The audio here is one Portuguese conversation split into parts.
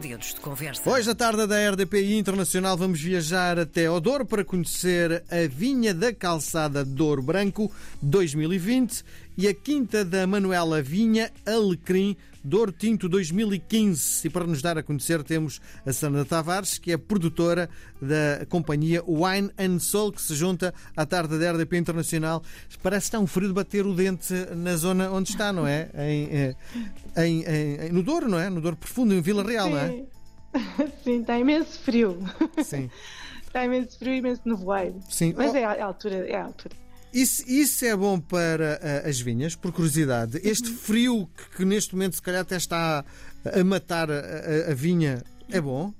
dedos de conversa. Hoje, à tarde da RDPI Internacional, vamos viajar até Odor para conhecer a Vinha da Calçada Douro Branco 2020 e a Quinta da Manuela Vinha Alecrim Douro Tinto 2015. E para nos dar a conhecer, temos a Sandra Tavares, que é produtora da companhia Wine and Soul, que se junta à tarde da RDP Internacional. Parece que está um frio de bater o dente na zona onde está, não é? Em, eh, em, em, no Douro, não é? No Douro Profundo, em Vila Real, Sim. não é? Sim, está imenso frio. Sim. Está imenso frio e imenso nevoeiro. Sim. Mas Oh, é a altura, é a altura. Isso, isso é bom para ah, as vinhas, por curiosidade. Este frio que, que neste momento se calhar até está a matar a, a- vinha é bom?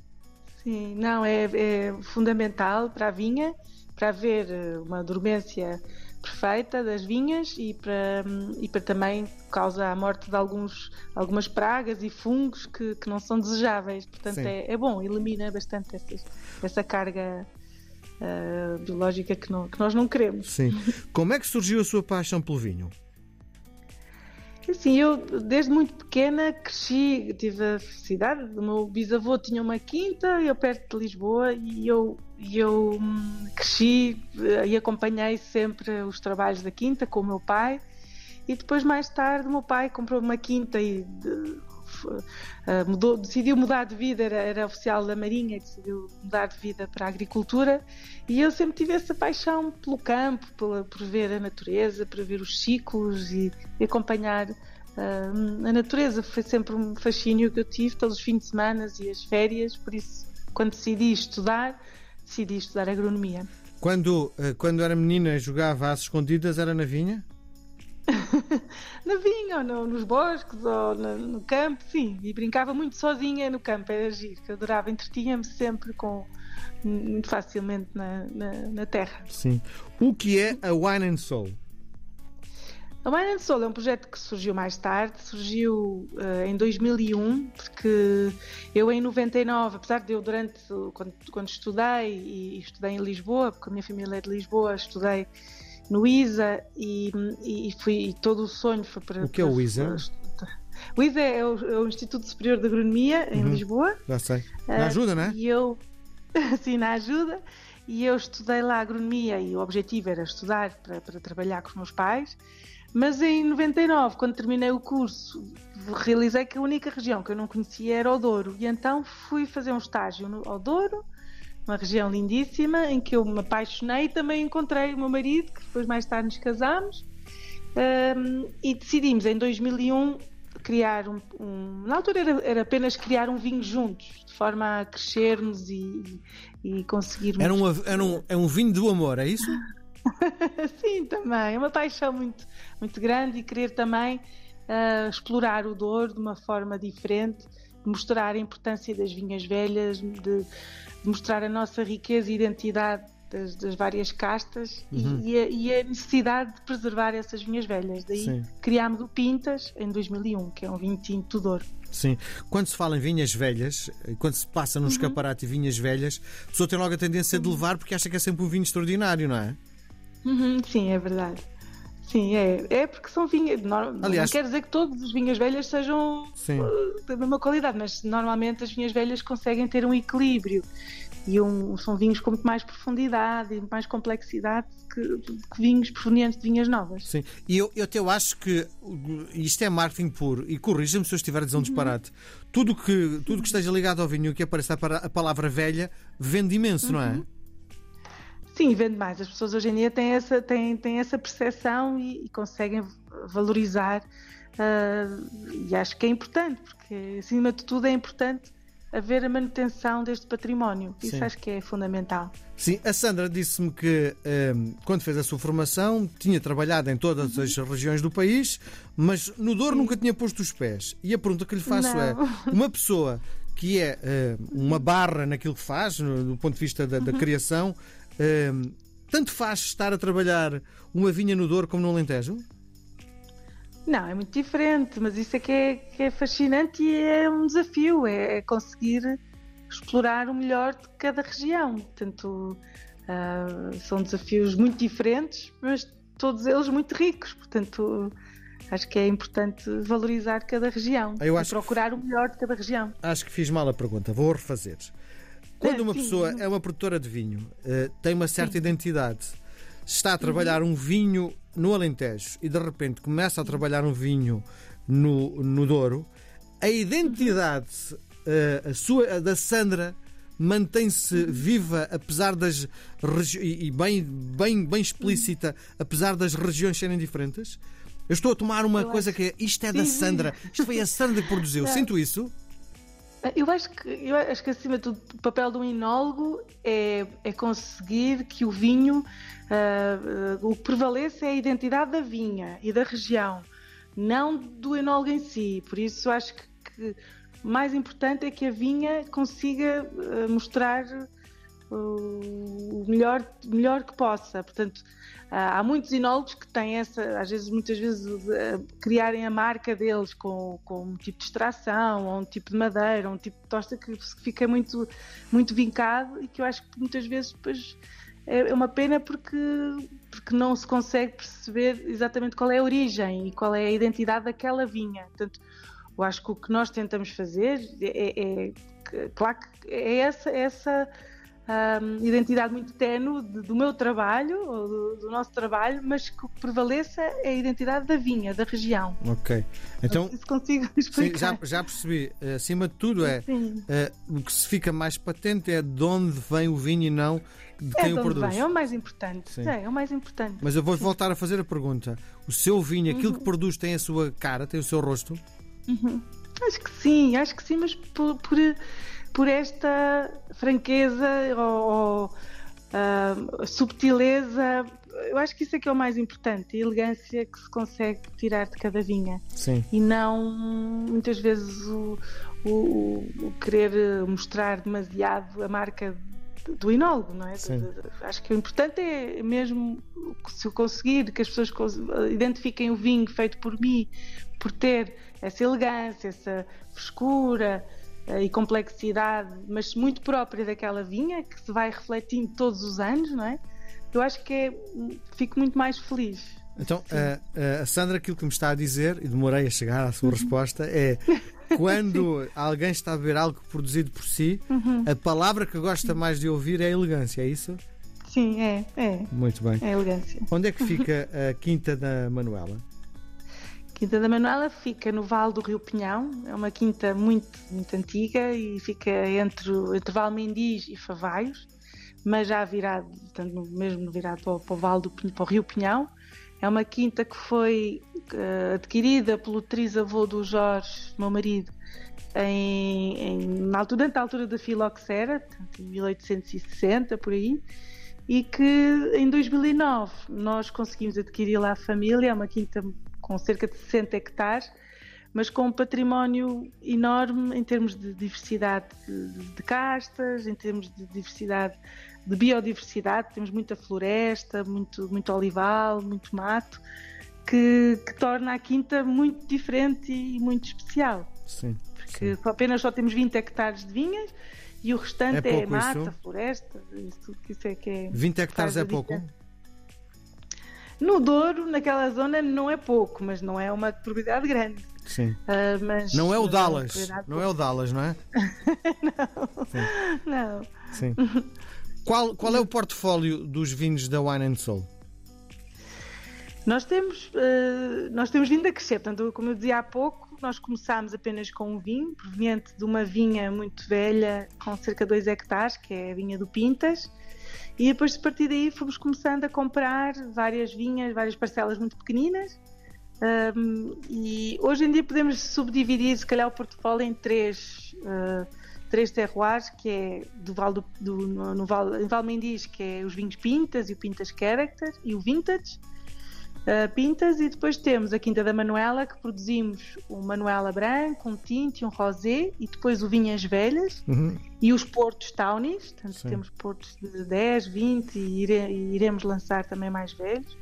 Sim, não, é, é fundamental para a vinha, para haver eh, uma dormência perfeita das vinhas e para, e para também causa a morte de alguns, algumas pragas e fungos que, que não são desejáveis. Portanto, é, é bom, elimina bastante essas- essa carga ah, biológica que, não- que nós não queremos. Sim. Como é que surgiu a sua paixão pelo vinho? Assim, eu desde muito pequena cresci, tive a felicidade, o meu bisavô tinha uma quinta, eu perto de Lisboa, e eu, eu hum, cresci eh, e acompanhei sempre os trabalhos da quinta com o meu pai. E depois, mais tarde, o meu pai comprou uma quinta e mudou, decidiu mudar de vida, era, era oficial da Marinha, decidiu mudar de vida para a agricultura. E eu sempre tive essa paixão pelo campo, pela- por ver a natureza, por ver os ciclos e, e acompanhar ah, a natureza. Foi sempre um fascínio que eu tive todos os fins de semana e as férias, por isso, quando decidi estudar, decidi estudar agronomia. Quando, ah, quando era menina jogava às escondidas, era na vinha? Na vinha, ou no- nos bosques, ou na- no campo, sim. E brincava muito sozinha no campo, era giro, que adorava. Entretinha-me sempre com muito facilmente na, na, na terra. Sim. O que é a Wine and Soul? A Wine and Soul é um projeto que surgiu mais tarde, surgiu eh, em 2001, porque eu em 99, apesar de eu durante, quando, quando estudei, e, e estudei em Lisboa, porque a minha família é de Lisboa, estudei no ISA e, e fui, e todo o sonho foi para... O que é o ISA? O ISA é o, é o Instituto Superior de Agronomia, em Uhum. Lisboa, Já sei. ah, Na ajuda, não é? e eu, assim, na ajuda, e eu estudei lá agronomia e o objetivo era estudar para, para trabalhar com os meus pais. Mas em 99, quando terminei o curso, realizei que a única região que eu não conhecia era o Douro. E então fui fazer um estágio no ao Douro, uma região lindíssima, em que eu me apaixonei e também encontrei o meu marido, que depois mais tarde nos casámos. Ahm, e decidimos em 2001 criar um, um- na altura era, era apenas criar um vinho juntos de forma a crescermos e, e conseguirmos Era um, era, um, é um vinho do amor, é isso? sim também é uma paixão muito muito grande e querer também ah, explorar o Douro de uma forma diferente mostrar a importância das vinhas velhas de mostrar a nossa riqueza e identidade das, das várias castas e- Uhum. e, a, e a necessidade de preservar essas vinhas velhas daí Sim. criámos o Pintas em 2001 que é um vinho tinto do Douro Sim. Quando se fala em vinhas velhas, quando se passa num escaparate e vinhas velhas, a pessoa tem logo a tendência de levar porque acha que é sempre um vinho extraordinário, não é? Uhum, sim, é verdade. Sim, é, é porque são vinhas. Não, Aliás- não quer dizer que todas as vinhas velhas sejam Sim. uh, da mesma qualidade, mas normalmente as vinhas velhas conseguem ter um equilíbrio e um- são vinhos com muito mais profundidade e mais complexidade que, que vinhos provenientes de vinhas novas. Sim, e eu, eu até eu acho que isto é marketing puro, e corrija-me se eu estiver a dizer um disparate. Tudo que, tudo que esteja ligado ao vinho que apareça a palavra velha vende imenso, não é? Sim, vende mais. As pessoas hoje em dia têm essa, têm, têm essa percepção e, e conseguem valorizar. ah, e acho que é importante, porque acima de tudo é importante haver a manutenção deste património. Isso Sim. acho que é fundamental. Sim, a Sandra disse-me que um, quando fez a sua formação tinha trabalhado em todas as regiões do país, mas no Douro nunca tinha posto os pés. E a pergunta que lhe faço Não. é: uma pessoa que é uh, uma barra naquilo que faz, no, do ponto de vista da, da criação, tanto faz estar a trabalhar uma vinha no Douro como no Alentejo? Não, é muito diferente, mas isso é que é, que é fascinante e é um desafio, é, é conseguir explorar o melhor de cada região. Portanto, ah, são desafios muito diferentes, mas todos eles muito ricos. Portanto, Acho que é importante valorizar cada região Eu e acho que- procurar o melhor de cada região. Acho que fiz mal a pergunta, vou refazer. Quando É, uma sim. pessoa é uma produtora de vinho, eh, tem uma certa identidade, está a trabalhar um vinho no Alentejo e de repente começa a trabalhar um vinho no, no Douro, a identidade eh, a sua, a da Sandra mantém-se viva apesar das e bem, bem, bem explícita, apesar das regiões serem diferentes? Eu estou a tomar uma Eu coisa acho- que é isto é da Sim, sim. Sandra, isto foi a Sandra que produziu. Não. Sinto isso. Eu acho que, eu acho que acima de tudo, o papel um enólogo é, é conseguir que o vinho, ah, ah, o que prevaleça é a identidade da vinha e da região, não do enólogo em si. Por isso, acho que, que mais importante é que a vinha consiga ah, mostrar o melhor, melhor que possa. Portanto, ah, há muitos enólogos que têm essa, às vezes, muitas vezes, ah, criarem a marca deles com, com um tipo de extração, ou um tipo de madeira, ou um tipo de tosta que fica muito, muito vincado e que eu acho que muitas vezes depois é é uma pena porque, porque não se consegue perceber exatamente qual é a origem e qual é a identidade daquela vinha. Portanto, eu acho que o que nós tentamos fazer é, é- é- claro que é essa, essa hum, identidade muito ténue de- do meu trabalho, ou do, do nosso trabalho, mas que o que prevaleça é a identidade da vinha, da região. Ok. Então, se consigo sim, explicar. já, já percebi. Eh, Acima de tudo é Sim. eh, o que se fica mais patente é de onde vem o vinho e não de É quem de o onde produz. vem, é o mais importante. Sim. É, é o mais importante. Mas eu vou voltar a fazer a pergunta. O seu vinho, aquilo Uhum. que produz, tem a sua cara, tem o seu rosto? Acho que sim, acho que sim, mas por, por, por esta franqueza ou, ou, ah, subtileza, eu acho que isso é que é o mais importante, a elegância que se consegue tirar de cada vinha Sim. e não muitas vezes o, o- o querer mostrar demasiado a marca do enólogo, não é? Sim. Acho que o importante é mesmo se eu conseguir que as pessoas identifiquem o vinho feito por mim, por ter essa elegância, essa frescura e complexidade, mas muito própria daquela vinha que se vai refletindo todos os anos, não é? Eu acho que é, fico muito mais feliz. Então, a, a Sandra, aquilo que me está a dizer, e demorei a chegar à sua resposta, é quando alguém está a beber algo produzido por si, Uhum. a palavra que gosta mais de ouvir é elegância, é isso? Sim, é, é, Muito bem. é elegância. Onde é que fica a Quinta da Manuela? Quinta da Manuela fica no Vale do Rio Pinhão, é uma quinta muito, muito antiga e fica entre, entre Valmendiz e Favaios, mas já virado, portanto, mesmo virado para, para o Vale do para o Rio Pinhão. É uma quinta que foi eh, adquirida pelo trisavô do Jorge, meu marido, em, em- na altura, durante a altura da filoxera, em 1860, por aí, e que em 2009 nós conseguimos adquirir lá a família, é uma quinta com cerca de 60 hectares, mas com um património enorme em termos de diversidade de, castas, em termos de diversidade de biodiversidade, temos muita floresta, muito, muito olival, muito mato, que, que torna a quinta muito diferente e muito especial Sim. porque só- apenas só temos 20 hectares de vinhas e o restante É é, mata, isso? floresta, isso isso é que é. 20 hectares é pouco? diferença. No Douro, naquela zona, não é pouco, mas não é uma propriedade grande. Sim. Ah, mas, Não é o mas Dallas. propriedade- Não é o Dallas, não é? Não. Sim. Qual, qual é o portfólio dos vinhos da Wine and Soul? Nós temos, eh, nós temos vindo a crescer, portanto, como eu dizia há pouco, nós começámos apenas com um vinho, proveniente de uma vinha muito velha, com cerca de 2 hectares, que é a vinha do Pintas, e depois, a partir daí, fomos começando a comprar várias vinhas, várias parcelas muito pequeninas, Ahm, e hoje em dia podemos subdividir, se calhar, o portfólio em três, eh, três terroirs, que é do Val do, do- no, no Val, em Valmendiz, que é os vinhos Pintas e o Pintas Character e o Vintage, uh, pintas e depois temos a Quinta da Manuela que produzimos um Manuela branco, um tinto e um rosé e depois o Vinhas Velhas Uhum. e os Portos Townies, portanto Sim. temos Portos de 10, 20 e, ire- e iremos lançar também mais velhos.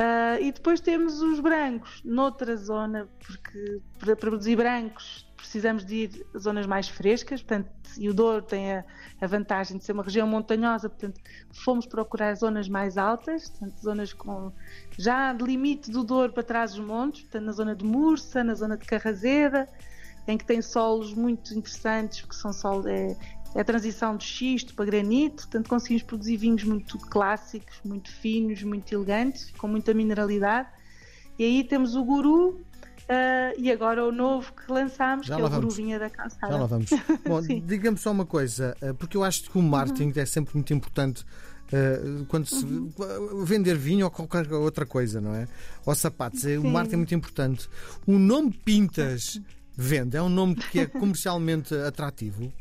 Uh, e depois temos os brancos, noutra zona, porque para produzir brancos precisamos de ir a zonas mais frescas, portanto, e o Douro tem a, a, vantagem de ser uma região montanhosa, portanto, fomos procurar zonas mais altas, portanto, zonas com já de limite do Douro para trás dos montes, portanto, na zona de Mursa, na zona de Carrazeda, em que tem solos muito interessantes, porque são solos, é, a transição de xisto para granito, portanto conseguimos produzir vinhos muito clássicos, muito finos, muito elegantes, com muita mineralidade. E aí temos o Guru uh, e agora o novo que lançámos, Já que é o Guru Vinha da Calçada. Já lá vamos. Bom, diga-me só uma coisa, ah, porque eu acho que o marketing uhum. é sempre muito importante. Uh, quando se uhum. vender vinho ou qualquer outra coisa, não é? Ou sapatos, Sim. o marketing é muito importante. O nome Pintas vende, é um nome que é comercialmente atrativo.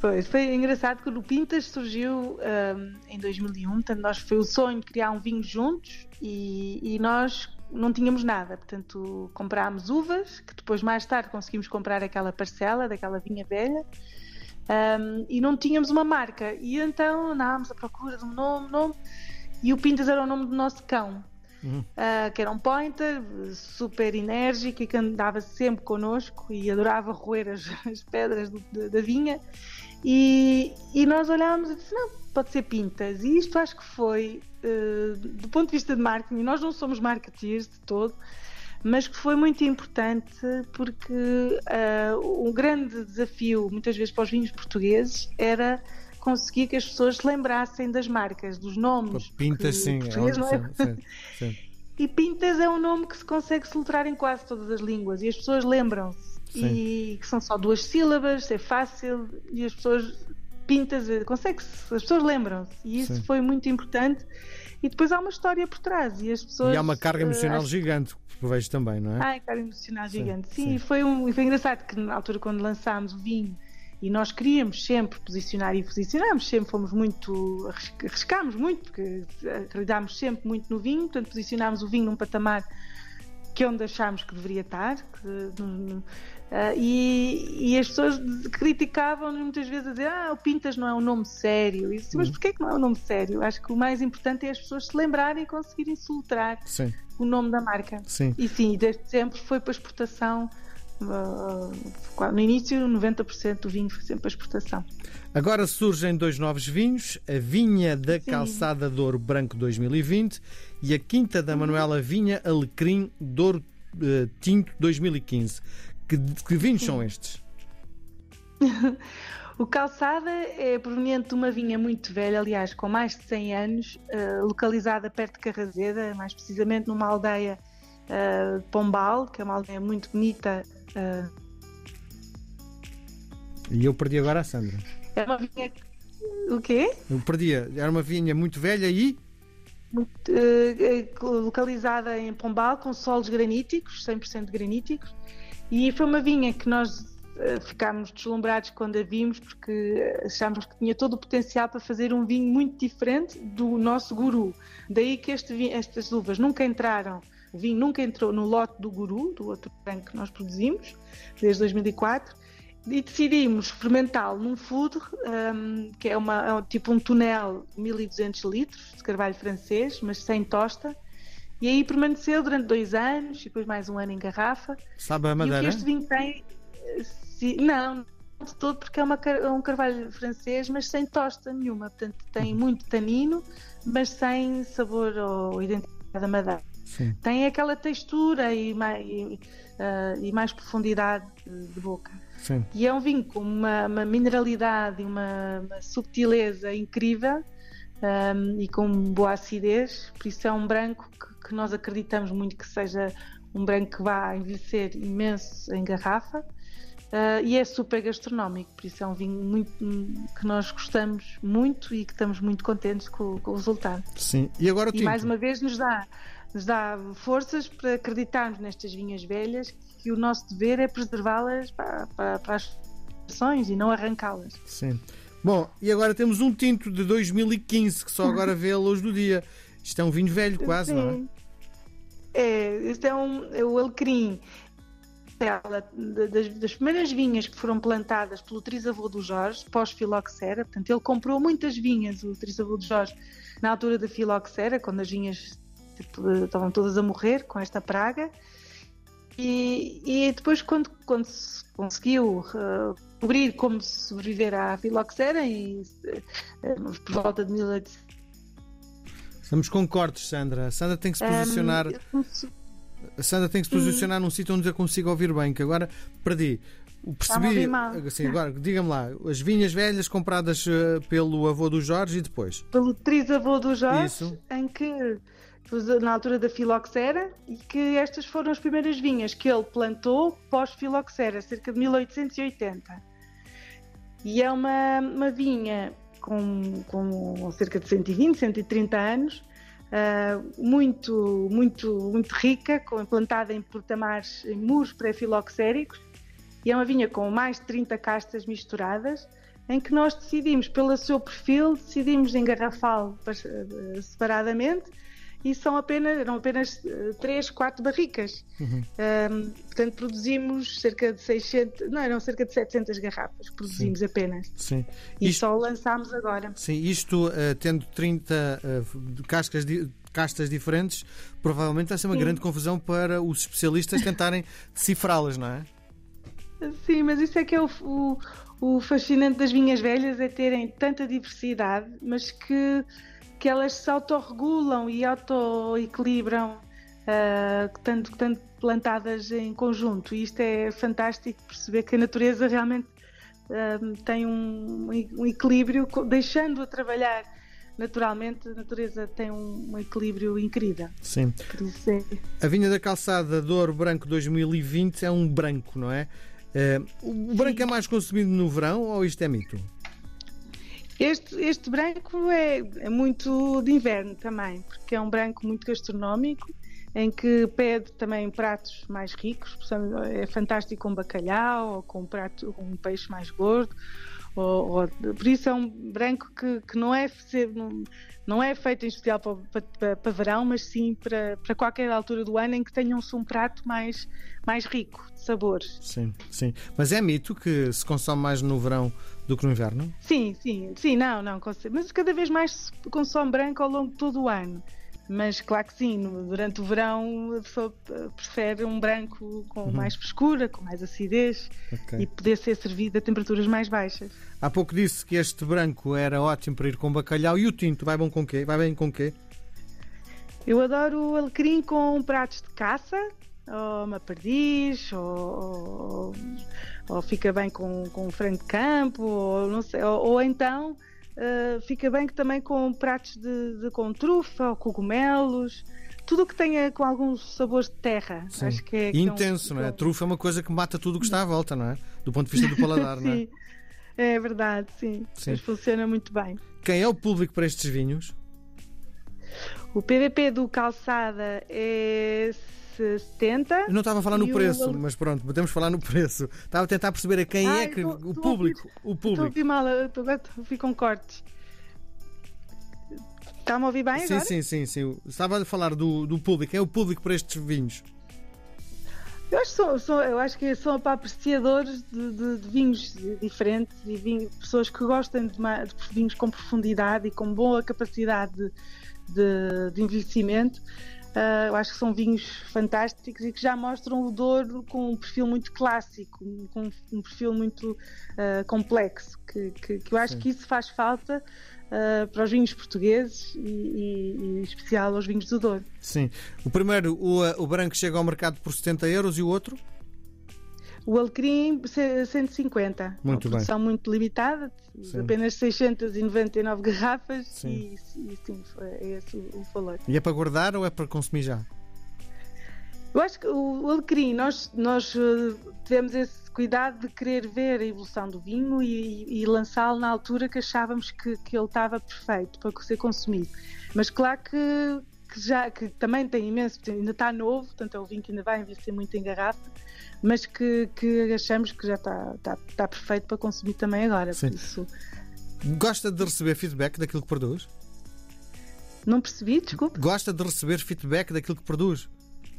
Pois, foi engraçado que o Pintas surgiu um, em 2001, portanto, nós foi o sonho de criar um vinho juntos e, e, nós não tínhamos nada, portanto, comprámos uvas, que depois, mais tarde, conseguimos comprar aquela parcela daquela vinha velha um, e não tínhamos uma marca. E então andávamos à procura de um nome, nome, e o Pintas era o nome do nosso cão. Uh, que era um pointer super enérgico e que andava sempre connosco e adorava roer as, as pedras do, da vinha e, e nós olhámos e disse, não, pode ser pintas. E isto acho que foi, uh, do ponto de vista de marketing, nós não somos marketeers de todo, mas que foi muito importante porque uh, um grande desafio, muitas vezes para os vinhos portugueses, era conseguir que as pessoas se lembrassem das marcas, dos nomes. Pintas, sim. É, é? sim, sim. E Pintas é um nome que se consegue soltar em quase todas as línguas e as pessoas lembram-se. Sim. e que são só duas sílabas, é fácil e as pessoas pintas, consegue-se, as pessoas lembram-se e isso Sim. foi muito importante. E depois há uma história por trás e as pessoas. E há uma carga emocional uh, gigante, que vejo também, não é? Uma carga emocional gigante, sim. sim. Foi, um, foi engraçado que na altura, quando lançámos o vinho, e nós queríamos sempre posicionar e posicionámos, sempre fomos muito, arriscámos muito, porque acreditámos sempre muito no vinho, portanto posicionámos o vinho num patamar que é onde achámos que deveria estar, que, uh, e, e, as pessoas criticavam muitas vezes a dizer ah, o Pintas não é um nome sério. E disse, mas uhum. porquê que não é um nome sério? Acho que o mais importante é as pessoas se lembrarem e conseguirem soltar o nome da marca. Sim. E sim, desde sempre foi para exportação. Uh, no início, 90% do vinho foi sempre para exportação. Agora surgem dois novos vinhos: a Vinha da Sim. Calçada Douro Branco 2020 e a Quinta da Manuela Vinha Alecrim Douro uh, Tinto 2015. Que, que vinhos Sim. são estes? o Calçada é proveniente de uma vinha muito velha, aliás, com mais de 100 anos, uh, localizada perto de Carrazeda, mais precisamente numa aldeia uh, Pombal, que é uma aldeia muito bonita. Uh... E eu perdi agora a Sandra. É uma vinha. O quê? Eu perdi. Era uma vinha muito velha e. Muito, uh, localizada em Pombal, com solos graníticos, 100% graníticos. E foi uma vinha que nós ficámos deslumbrados quando a vimos, porque achámos que tinha todo o potencial para fazer um vinho muito diferente do nosso guru. Daí que este, estas uvas nunca entraram o vinho nunca entrou no lote do Guru, do outro branco que nós produzimos, desde 2004, e decidimos experimentá-lo num food, um, que é, uma, é um, tipo um tonel de 1200 litros de carvalho francês, mas sem tosta. E aí permaneceu durante dois anos e depois mais um ano em garrafa. Sabe a madeira? E o que este vinho tem. Se, não, de todo, porque é, uma, é um carvalho francês, mas sem tosta nenhuma. Portanto, tem muito tanino, mas sem sabor ou identidade da madeira. Sim. Tem aquela textura e mais, e, uh, e mais profundidade de boca. Sim. E é um vinho com uma, uma mineralidade e uma, uma subtileza incrível um, e com boa acidez, por isso é um branco que, que, nós acreditamos muito que seja um branco que vá envelhecer imenso em garrafa. Uh, e é super gastronómico, por isso é um vinho muito, que nós gostamos muito e que estamos muito contentes com, com o resultado. Sim, e agora o E mais uma vez nos dá, nos dá forças para acreditarmos nestas vinhas velhas que o nosso dever é preservá-las para, para, para as gerações e não arrancá-las. Sim. Bom, e agora temos um tinto de 2015 que só agora vê a luz do dia. Isto é um vinho velho, quase, Sim. não é? É, este é, um, é o alecrim. Das, das, primeiras vinhas que foram plantadas pelo trisavô do Jorge, pós-filoxera, portanto, ele comprou muitas vinhas, o trisavô do Jorge, na altura da filoxera, quando as vinhas tipo, estavam todas a morrer com esta praga. E, e depois, quando, quando se conseguiu uh, descobrir como sobreviver à filoxera, e, uh, por volta de 1800. Estamos com cortes, Sandra. Sandra tem que se posicionar. Um, a Sandra tem que se posicionar hum. num sítio onde eu consiga ouvir bem, que agora perdi. Percebi. Assim, agora, diga-me lá, as vinhas velhas compradas uh, pelo avô do Jorge e depois? Pelo trisavô do Jorge, Isso. em que na altura da filoxera e que estas foram as primeiras vinhas que ele plantou pós-filoxera, cerca de 1880. E é uma, uma vinha com, com cerca de 120, 130 anos, uh, muito, muito, muito rica, com, plantada em portamares, em muros pré-filoxéricos, e é uma vinha com mais de 30 castas misturadas, em que nós decidimos, pelo seu perfil, decidimos engarrafá-lo eh, separadamente e são apenas, eram apenas 3, eh, 4 barricas. Uhum. Um, portanto, produzimos cerca de 600, não, eram cerca de 700 garrafas, produzimos Sim. apenas. Sim. E isto, só lançámos agora. Sim, isto uh, tendo 30 uh, cascas de castas diferentes, provavelmente vai ser uma Sim. grande confusão para os especialistas tentarem decifrá-las, não é? Sim, mas isso é que é o, o, o fascinante das vinhas velhas, é terem tanta diversidade, mas que que elas se autorregulam e auto-equilibram, uh, tanto, tanto plantadas em conjunto. E isto é fantástico perceber que a natureza realmente uh, tem um, um equilíbrio, deixando-a trabalhar naturalmente, a natureza tem um, equilíbrio incrível. Sim. É... A vinha da calçada Douro Branco 2020 é um branco, não é? Uh, o branco Sim. é mais consumido no verão ou isto é mito? Este, este branco é, é muito de inverno também, porque é um branco muito gastronómico, em que pede também pratos mais ricos, é fantástico com bacalhau ou com um prato, um peixe mais gordo. Ou, ou, por isso é um branco que, que não, é, não, é feito em especial para, para, para, verão, mas sim para, para qualquer altura do ano em que tenham-se um prato mais, mais rico de sabores. Sim, sim. Mas é mito que se consome mais no verão do que no inverno? Sim, sim, sim, não, não. Mas cada vez mais se consome branco ao longo de todo o ano. Mas claro que sim, durante o verão a pessoa prefere um branco com uhum. mais frescura, com mais acidez okay. e poder ser servido a temperaturas mais baixas. Há pouco disse que este branco era ótimo para ir com bacalhau e o tinto vai bom com quê? Vai bem com quê? Eu adoro o alecrim com pratos de caça, ou uma perdiz, ou, ou, fica bem com, com frango de campo, ou, não sei, ou, ou então uh, fica bem também com pratos de, de, com trufa ou cogumelos. Tudo o que tenha com alguns sabores de terra. Sim. Acho que é, e intenso, não é? A trufa é uma coisa que mata tudo o que está à volta, não é? Do ponto de vista do paladar, não é? É verdade, sim. sim. Mas funciona muito bem. Quem é o público para estes vinhos? O PVP do Calçada é 70. Eu não estava a falar no preço, o... mas pronto, podemos falar no preço. Estava a tentar perceber a quem Ai, é que. Tô, o, tô público, o público. Estou a ouvir mal, agora fico com cortes. Está-me a ouvir bem sim, agora? Sim, sim, sim. Estava a falar do, do público. Quem é o público para estes vinhos? Eu acho, são, são, eu acho que são para apreciadores de, de, de vinhos diferentes e vinhos, pessoas que gostam de, de, vinhos com profundidade e com boa capacidade de, de envelhecimento. Uh, eu acho que são vinhos fantásticos e que já mostram o Douro com um perfil muito clássico, com um perfil muito uh, complexo, que, que, que, eu acho Sim. que isso faz falta uh, para os vinhos portugueses e, e, e, em especial aos vinhos do Douro. Sim. O primeiro, o, o branco, chega ao mercado por 70 euros e o outro? O Alecrim, 150. Muito uma produção bem. muito limitada, sim. apenas 699 garrafas sim. E, e sim, é esse o, o valor. E é para guardar ou é para consumir já? Eu acho que o alecrim, nós, nós eh, tivemos esse cuidado de querer ver a evolução do vinho e, e lançá-lo na altura que achávamos que, que ele estava perfeito para ser consumido. Mas claro que, que já que também tem imenso, ainda está novo, portanto é o vinho que ainda vai envelhecer muito em garrafa, mas que, que achamos que já está, está, está perfeito para consumir também agora. Sim. Isso... Gosta de receber feedback daquilo que produz? Não percebi, desculpe. Gosta de receber feedback daquilo que produz?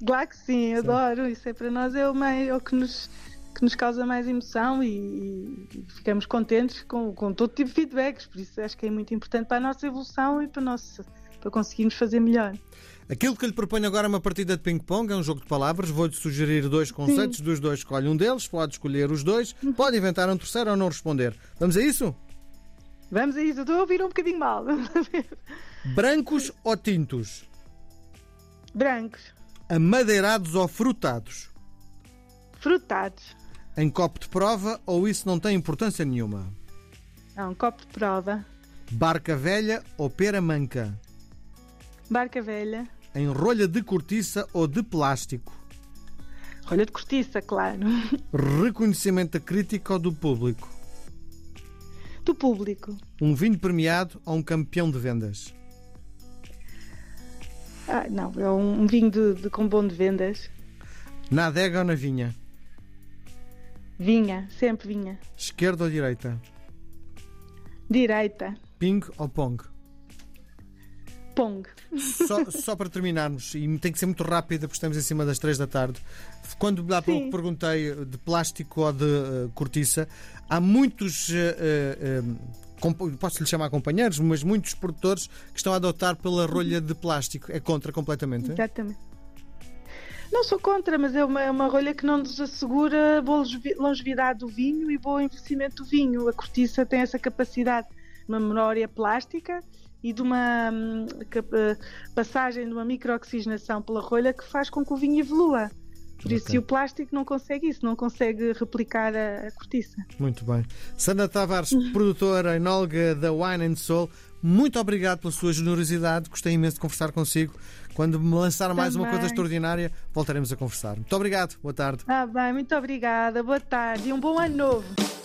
Claro que sim, sim. adoro. Isso é para nós é o, meio, é o que nos que nos causa mais emoção e, e, ficamos contentes com, com todo tipo de feedbacks, por isso acho que é muito importante para a nossa evolução e para, nosso, para conseguirmos fazer melhor. Aquilo que lhe proponho agora é uma partida de ping-pong, é um jogo de palavras. Vou-lhe sugerir dois conceitos, Sim. dos dois escolhe um deles, pode escolher os dois, uhum. pode inventar um terceiro ou não responder. Vamos a isso? Vamos a isso, eu estou a ouvir um bocadinho mal. Brancos ou tintos? Brancos. Amadeirados ou frutados? Frutados. Em copo de prova ou isso não tem importância nenhuma? Não, copo de prova. Barca velha ou pera manca? Barca velha. Em rolha de cortiça ou de plástico? Rolha de cortiça, claro. Reconhecimento da crítica ou do público? Do público. Um vinho premiado ou um campeão de vendas? Ah, não, é um vinho de, de, com bom de vendas. Na adega ou na vinha? Vinha, sempre vinha. Esquerda ou direita? Direita. Ping ou pong? Pong. Só, só para terminarmos, e tem que ser muito rápida porque estamos em cima das 3 da tarde. Quando há pouco perguntei de plástico ou de uh, cortiça, há muitos. Uh, uh, posso lhe chamar companheiros, mas muitos produtores que estão a adotar pela rolha de plástico. É contra completamente? Exatamente. Não sou contra, mas é uma, é uma rolha que não nos assegura boa longevidade do vinho e bom envelhecimento do vinho. A cortiça tem essa capacidade, uma memória plástica e de uma hum, passagem de uma microoxigenação pela rolha que faz com que o vinho evolua. Por okay. isso, e o plástico não consegue isso, não consegue replicar a, a cortiça. Muito bem. Sandra Tavares, produtora enóloga da Wine and Soul, muito obrigado pela sua generosidade. Gostei imenso de conversar consigo. Quando me lançar mais Também. uma coisa extraordinária, voltaremos a conversar. Muito obrigado. Boa tarde. Ah, bem, muito obrigada. Boa tarde e um bom ano novo.